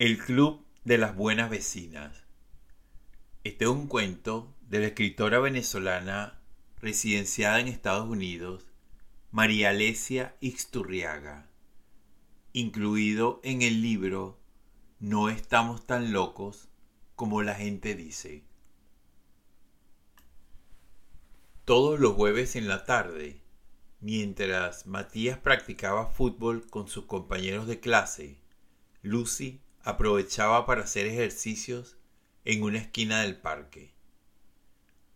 El Club de las Buenas Vecinas. Este es un cuento de la escritora venezolana residenciada en Estados Unidos, María Alesia Ixturriaga, incluido en el libro No estamos tan locos como la gente dice. Todos los jueves en la tarde, mientras Matías practicaba fútbol con sus compañeros de clase, Lucy aprovechaba para hacer ejercicios en una esquina del parque.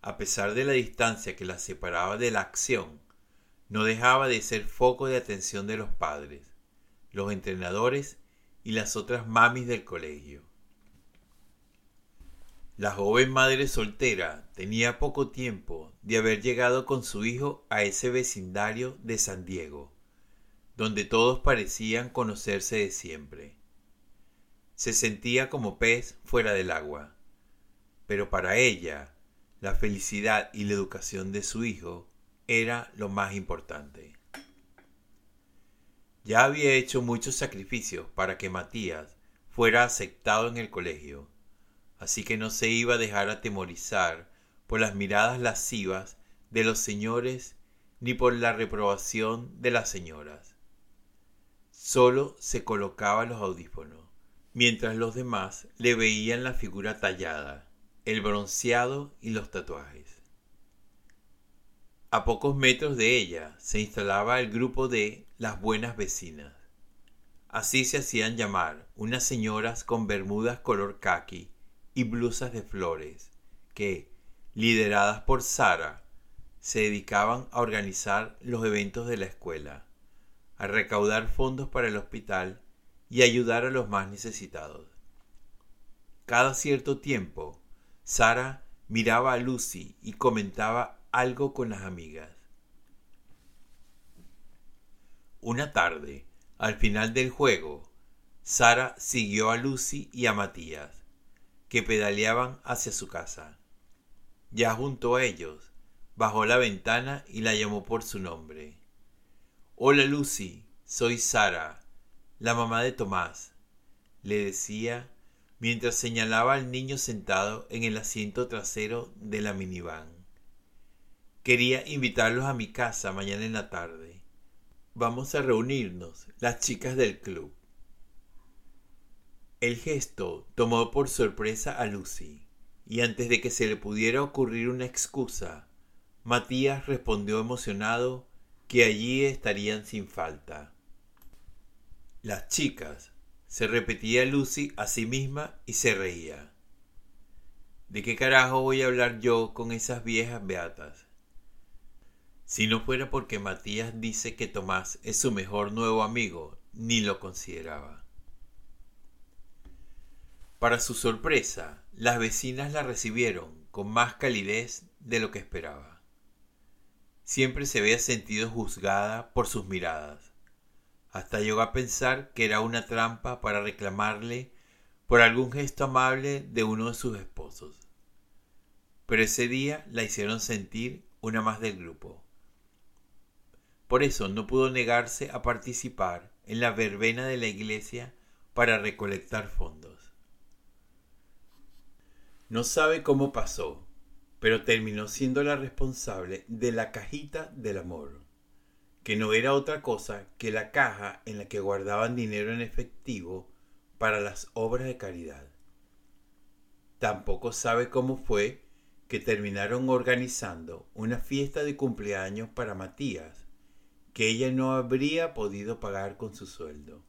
A pesar de la distancia que la separaba de la acción, no dejaba de ser foco de atención de los padres, los entrenadores y las otras mamis del colegio. La joven madre soltera tenía poco tiempo de haber llegado con su hijo a ese vecindario de San Diego, donde todos parecían conocerse de siempre. Se sentía como pez fuera del agua. Pero para ella, la felicidad y la educación de su hijo era lo más importante. Ya había hecho muchos sacrificios para que Matías fuera aceptado en el colegio, así que no se iba a dejar atemorizar por las miradas lascivas de los señores ni por la reprobación de las señoras. Solo se colocaba los audífonos mientras los demás le veían la figura tallada, el bronceado y los tatuajes. A pocos metros de ella se instalaba el grupo de las buenas vecinas. Así se hacían llamar unas señoras con bermudas color khaki y blusas de flores, que, lideradas por Sara, se dedicaban a organizar los eventos de la escuela, a recaudar fondos para el hospital y ayudar a los más necesitados. Cada cierto tiempo, Sara miraba a Lucy y comentaba algo con las amigas. Una tarde, al final del juego, Sara siguió a Lucy y a Matías, que pedaleaban hacia su casa. Ya junto a ellos, bajó la ventana y la llamó por su nombre. Hola Lucy, soy Sara, la mamá de Tomás, le decía mientras señalaba al niño sentado en el asiento trasero de la minivan. Quería invitarlos a mi casa mañana en la tarde. Vamos a reunirnos, las chicas del club. El gesto tomó por sorpresa a Lucy, y antes de que se le pudiera ocurrir una excusa, Matías respondió emocionado que allí estarían sin falta. Las chicas, se repetía Lucy a sí misma y se reía. ¿De qué carajo voy a hablar yo con esas viejas beatas? Si no fuera porque Matías dice que Tomás es su mejor nuevo amigo, ni lo consideraba. Para su sorpresa, las vecinas la recibieron con más calidez de lo que esperaba. Siempre se había sentido juzgada por sus miradas hasta llegó a pensar que era una trampa para reclamarle por algún gesto amable de uno de sus esposos. Pero ese día la hicieron sentir una más del grupo. Por eso no pudo negarse a participar en la verbena de la iglesia para recolectar fondos. No sabe cómo pasó, pero terminó siendo la responsable de la cajita del amor que no era otra cosa que la caja en la que guardaban dinero en efectivo para las obras de caridad. Tampoco sabe cómo fue que terminaron organizando una fiesta de cumpleaños para Matías, que ella no habría podido pagar con su sueldo.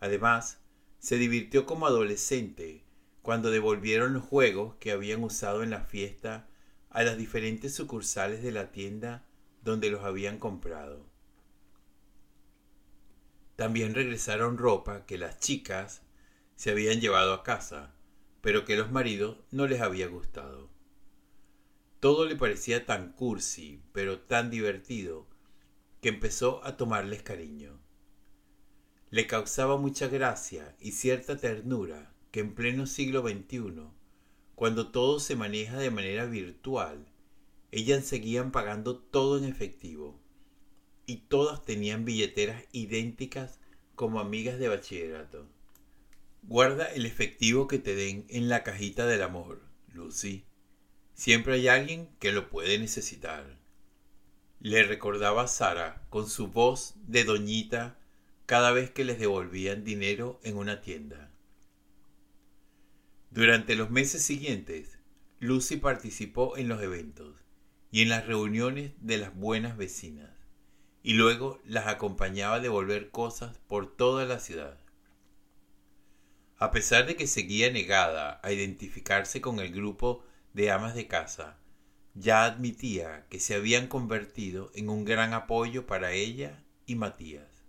Además, se divirtió como adolescente cuando devolvieron los juegos que habían usado en la fiesta a las diferentes sucursales de la tienda donde los habían comprado. También regresaron ropa que las chicas se habían llevado a casa, pero que los maridos no les había gustado. Todo le parecía tan cursi, pero tan divertido, que empezó a tomarles cariño. Le causaba mucha gracia y cierta ternura que en pleno siglo XXI, cuando todo se maneja de manera virtual ellas seguían pagando todo en efectivo y todas tenían billeteras idénticas como amigas de bachillerato. Guarda el efectivo que te den en la cajita del amor, Lucy. Siempre hay alguien que lo puede necesitar. Le recordaba Sara con su voz de doñita cada vez que les devolvían dinero en una tienda. Durante los meses siguientes, Lucy participó en los eventos y en las reuniones de las buenas vecinas, y luego las acompañaba a devolver cosas por toda la ciudad. A pesar de que seguía negada a identificarse con el grupo de amas de casa, ya admitía que se habían convertido en un gran apoyo para ella y Matías.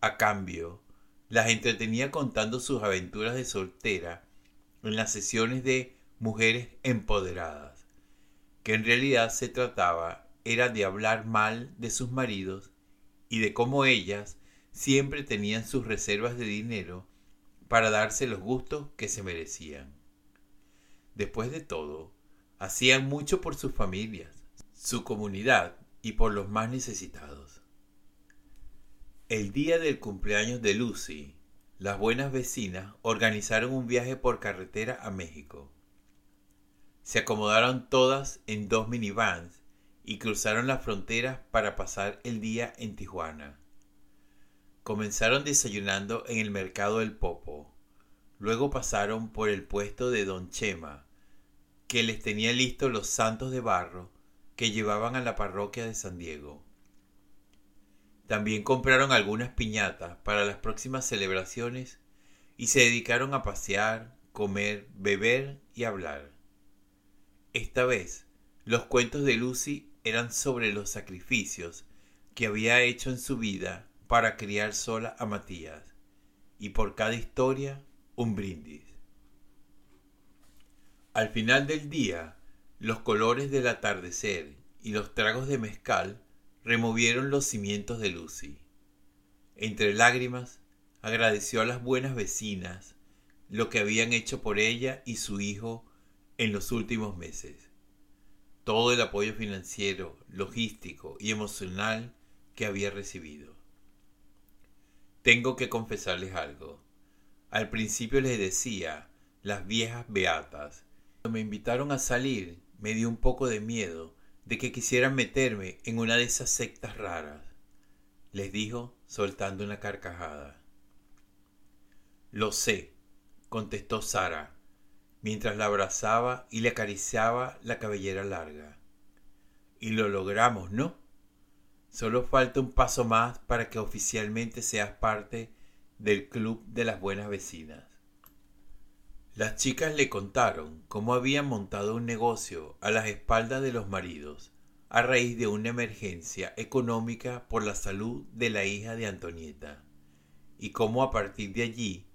A cambio, las entretenía contando sus aventuras de soltera en las sesiones de mujeres empoderadas, que en realidad se trataba era de hablar mal de sus maridos y de cómo ellas siempre tenían sus reservas de dinero para darse los gustos que se merecían. Después de todo, hacían mucho por sus familias, su comunidad y por los más necesitados. El día del cumpleaños de Lucy, las buenas vecinas organizaron un viaje por carretera a México. Se acomodaron todas en dos minivans y cruzaron las fronteras para pasar el día en Tijuana. Comenzaron desayunando en el mercado del Popo. Luego pasaron por el puesto de Don Chema, que les tenía listos los santos de barro que llevaban a la parroquia de San Diego. También compraron algunas piñatas para las próximas celebraciones y se dedicaron a pasear, comer, beber y hablar. Esta vez, los cuentos de Lucy eran sobre los sacrificios que había hecho en su vida para criar sola a Matías, y por cada historia un brindis. Al final del día, los colores del atardecer y los tragos de mezcal removieron los cimientos de Lucy. Entre lágrimas, agradeció a las buenas vecinas lo que habían hecho por ella y su hijo en los últimos meses. Todo el apoyo financiero, logístico y emocional que había recibido. Tengo que confesarles algo. Al principio les decía, las viejas beatas. Cuando me invitaron a salir, me dio un poco de miedo de que quisieran meterme en una de esas sectas raras. Les dijo, soltando una carcajada. Lo sé, contestó Sara, mientras la abrazaba y le acariciaba la cabellera larga. Y lo logramos, ¿no? Solo falta un paso más para que oficialmente seas parte del Club de las Buenas Vecinas. Las chicas le contaron cómo habían montado un negocio a las espaldas de los maridos a raíz de una emergencia económica por la salud de la hija de Antonieta y cómo a partir de allí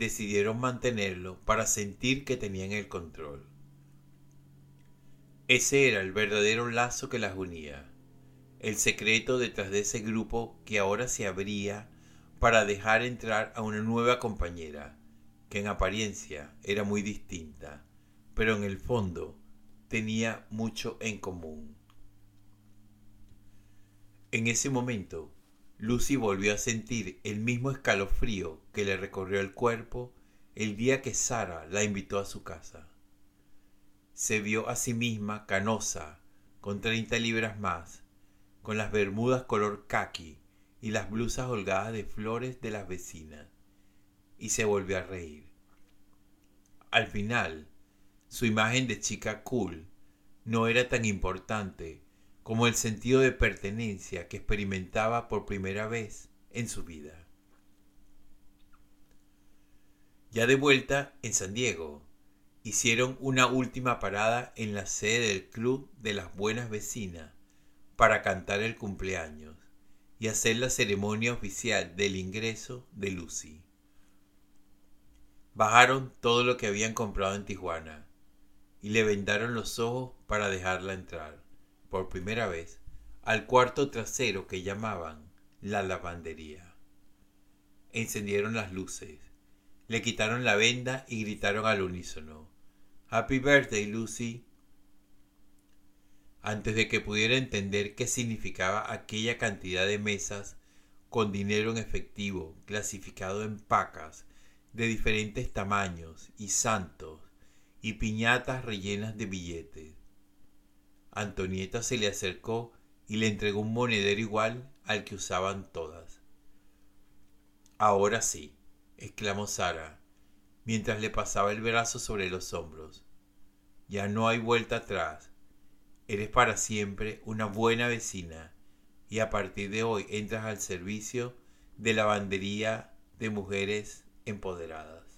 decidieron mantenerlo para sentir que tenían el control. Ese era el verdadero lazo que las unía el secreto detrás de ese grupo que ahora se abría para dejar entrar a una nueva compañera, que en apariencia era muy distinta, pero en el fondo tenía mucho en común. En ese momento, Lucy volvió a sentir el mismo escalofrío que le recorrió el cuerpo el día que Sara la invitó a su casa. Se vio a sí misma canosa, con treinta libras más, con las bermudas color khaki y las blusas holgadas de flores de las vecinas, y se volvió a reír. Al final, su imagen de chica cool no era tan importante como el sentido de pertenencia que experimentaba por primera vez en su vida. Ya de vuelta en San Diego, hicieron una última parada en la sede del Club de las Buenas Vecinas para cantar el cumpleaños y hacer la ceremonia oficial del ingreso de Lucy. Bajaron todo lo que habían comprado en Tijuana y le vendaron los ojos para dejarla entrar, por primera vez, al cuarto trasero que llamaban la lavandería. Encendieron las luces, le quitaron la venda y gritaron al unísono Happy birthday, Lucy antes de que pudiera entender qué significaba aquella cantidad de mesas con dinero en efectivo clasificado en pacas de diferentes tamaños y santos y piñatas rellenas de billetes. Antonieta se le acercó y le entregó un monedero igual al que usaban todas. Ahora sí, exclamó Sara, mientras le pasaba el brazo sobre los hombros. Ya no hay vuelta atrás. Eres para siempre una buena vecina y a partir de hoy entras al servicio de lavandería de mujeres empoderadas.